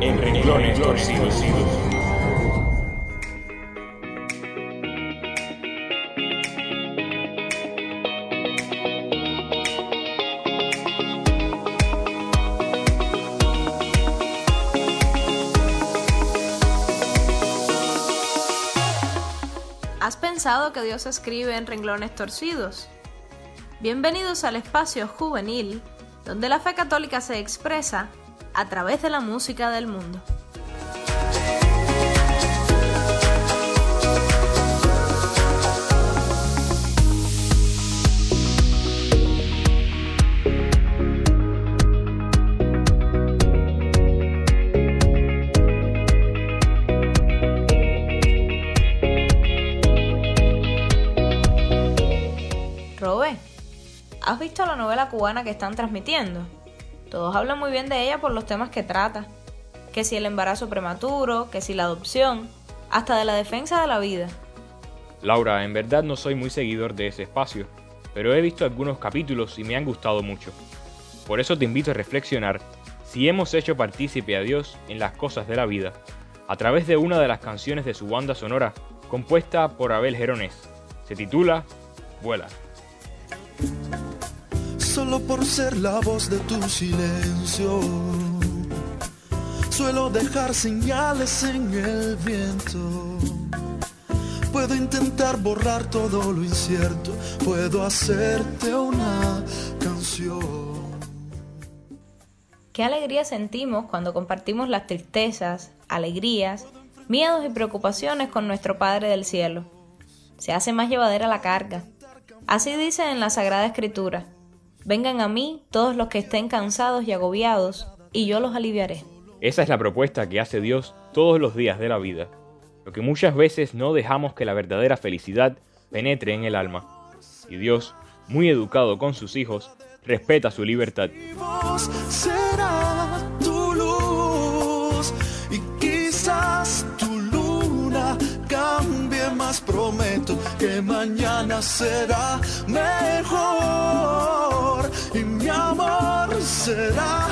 en renglones torcidos. ¿Has pensado que Dios escribe en renglones torcidos? Bienvenidos al espacio juvenil, donde la fe católica se expresa a través de la música del mundo. Robe, ¿has visto la novela cubana que están transmitiendo? Todos hablan muy bien de ella por los temas que trata. Que si el embarazo prematuro, que si la adopción, hasta de la defensa de la vida. Laura, en verdad no soy muy seguidor de ese espacio, pero he visto algunos capítulos y me han gustado mucho. Por eso te invito a reflexionar si hemos hecho partícipe a Dios en las cosas de la vida, a través de una de las canciones de su banda sonora, compuesta por Abel Gerones. Se titula Vuela. Solo por ser la voz de tu silencio, suelo dejar señales en el viento. Puedo intentar borrar todo lo incierto, puedo hacerte una canción. Qué alegría sentimos cuando compartimos las tristezas, alegrías, miedos y preocupaciones con nuestro Padre del Cielo. Se hace más llevadera la carga. Así dice en la Sagrada Escritura. Vengan a mí todos los que estén cansados y agobiados, y yo los aliviaré. Esa es la propuesta que hace Dios todos los días de la vida, lo que muchas veces no dejamos que la verdadera felicidad penetre en el alma. Y Dios, muy educado con sus hijos, respeta su libertad. Mi voz será tu luz y quizás tu luna cambie más. Prometo que mañana será mejor y mi amor será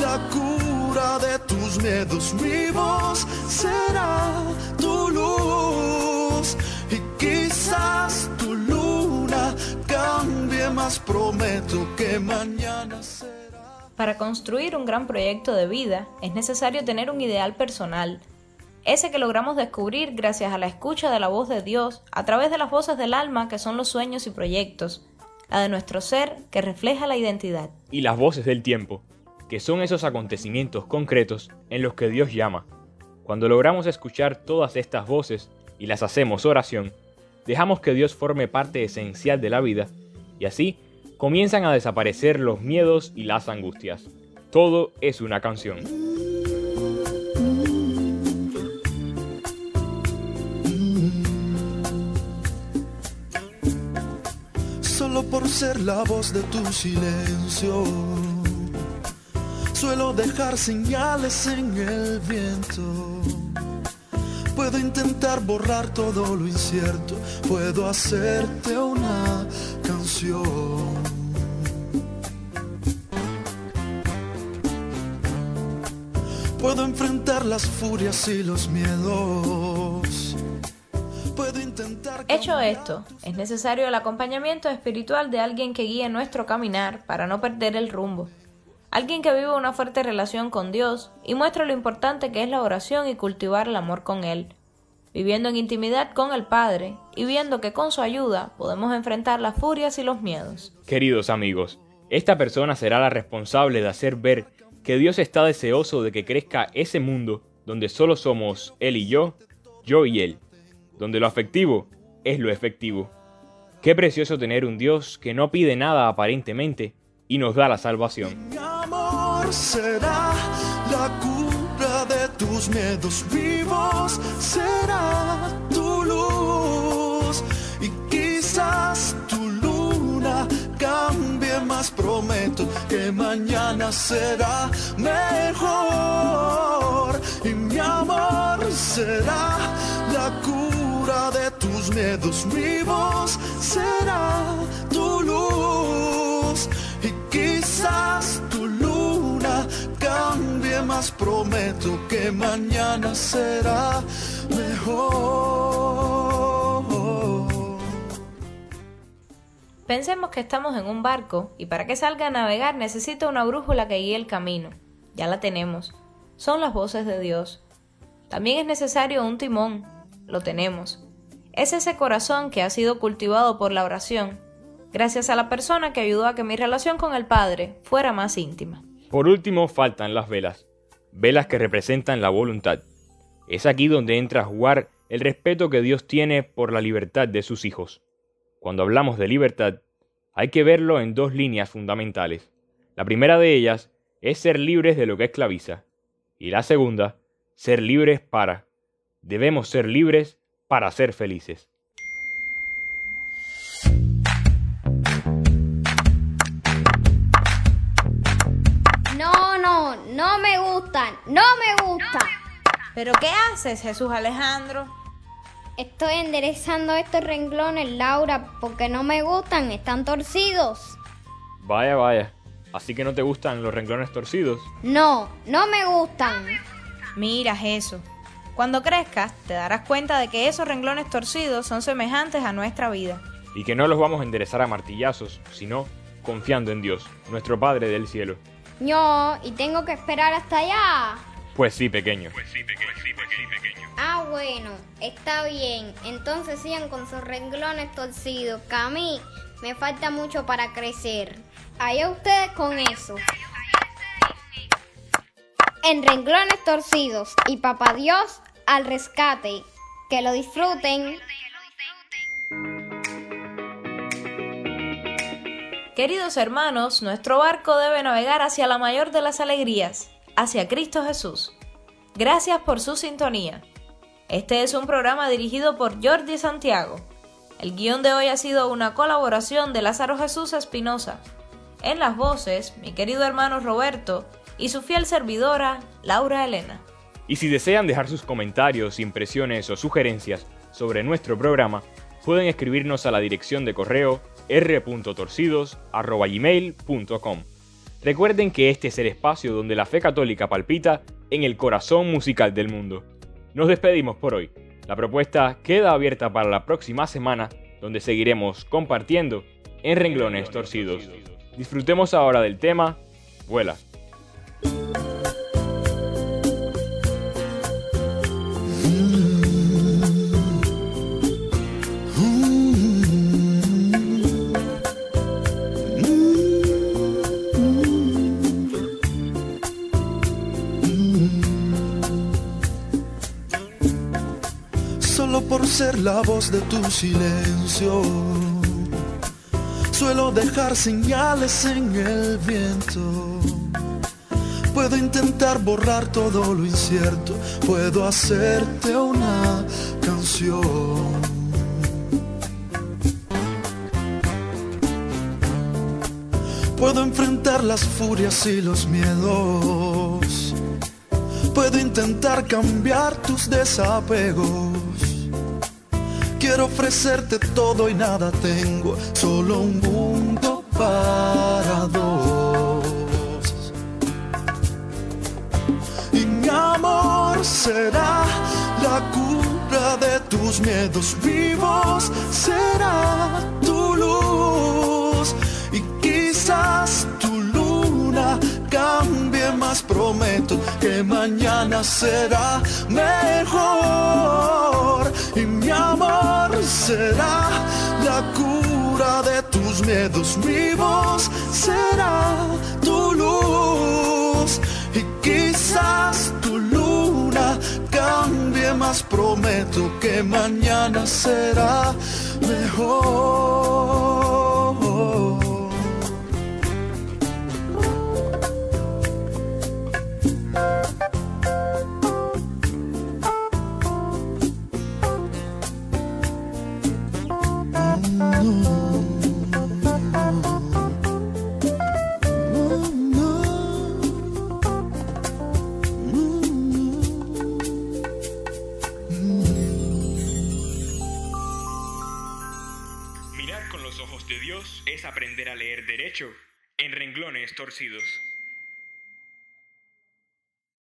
la cura de tus miedos. Mi voz será tu luz y quizás tu luna cambie más. Prometo que mañana será. Para construir un gran proyecto de vida es necesario tener un ideal personal, ese que logramos descubrir gracias a la escucha de la voz de Dios a través de las voces del alma que son los sueños y proyectos, la de nuestro ser que refleja la identidad. Y las voces del tiempo, que son esos acontecimientos concretos en los que Dios llama. Cuando logramos escuchar todas estas voces y las hacemos oración, dejamos que Dios forme parte esencial de la vida y así comienzan a desaparecer los miedos y las angustias. Todo es una canción. Ser la voz de tu silencio, suelo dejar señales en el viento. Puedo intentar borrar todo lo incierto, puedo hacerte una canción. Puedo enfrentar las furias y los miedos. Hecho esto, es necesario el acompañamiento espiritual de alguien que guíe nuestro caminar para no perder el rumbo. Alguien que viva una fuerte relación con Dios y muestre lo importante que es la oración y cultivar el amor con Él, viviendo en intimidad con el Padre y viendo que con su ayuda podemos enfrentar las furias y los miedos. Queridos amigos, esta persona será la responsable de hacer ver que Dios está deseoso de que crezca ese mundo donde solo somos Él y yo, yo y Él, donde lo afectivo es lo efectivo. Qué precioso tener un Dios que no pide nada aparentemente y nos da la salvación. Mi amor será la cura de tus miedos vivos, será tu luz y quizás tu luna cambie más. Prometo que mañana será mejor y mi amor será la cura de tus miedos vivos, será tu luz y quizás tu luna cambie más, prometo que mañana será mejor. Pensemos que estamos en un barco y para que salga a navegar necesita una brújula que guíe el camino. Ya la tenemos. Son las voces de Dios. También es necesario un timón. Lo tenemos. Es ese corazón que ha sido cultivado por la oración, gracias a la persona que ayudó a que mi relación con el Padre fuera más íntima. Por último, faltan las velas. Velas que representan la voluntad. Es aquí donde entra a jugar el respeto que Dios tiene por la libertad de sus hijos. Cuando hablamos de libertad, hay que verlo en dos líneas fundamentales. La primera de ellas es ser libres de lo que esclaviza. Y la segunda, ser libres para. Debemos ser libres para ser felices. No, no, no me gustan, no me gustan. ¿Pero qué haces, Jesús Alejandro? Estoy enderezando estos renglones, Laura, porque no me gustan, están torcidos. Vaya, vaya. ¿Así que no te gustan los renglones torcidos? No, no me gustan. Mira eso. Cuando crezcas, te darás cuenta de que esos renglones torcidos son semejantes a nuestra vida. Y que no los vamos a enderezar a martillazos, sino confiando en Dios, nuestro Padre del cielo. No, y tengo que esperar hasta allá. Pues sí, pequeño. Ah, bueno, está bien. Entonces sigan con sus renglones torcidos, que a mí me falta mucho para crecer. Allá ustedes con eso. En renglones torcidos y papá Dios al rescate. Que lo disfruten. Queridos hermanos, nuestro barco debe navegar hacia la mayor de las alegrías, hacia Cristo Jesús. Gracias por su sintonía. Este es un programa dirigido por Jordi Santiago. El guion de hoy ha sido una colaboración de Lázaro Jesús Espinosa. En las voces, mi querido hermano Roberto y su fiel servidora, Laura Elena. Y si desean dejar sus comentarios, impresiones o sugerencias sobre nuestro programa, pueden escribirnos a la dirección de correo r.torcidos.gmail.com. Recuerden que este es el espacio donde la fe católica palpita en el corazón musical del mundo. Nos despedimos por hoy. La propuesta queda abierta para la próxima semana, donde seguiremos compartiendo en renglones torcidos. Disfrutemos ahora del tema Vuela. La voz de tu silencio, suelo dejar señales en el viento. Puedo intentar borrar todo lo incierto, puedo hacerte una canción. Puedo enfrentar las furias y los miedos. Puedo intentar cambiar tus desapegos. Quiero ofrecerte todo y nada tengo, solo un mundo para dos. Mi amor será la cura de tus miedos. Vivos, será tu luz y quizás tu luna cambie más, prometo que mañana será mejor y mi amor será la cura de tus miedos. Vivos, será tu luz y quizás cambie más, prometo que mañana será mejor. En renglones torcidos.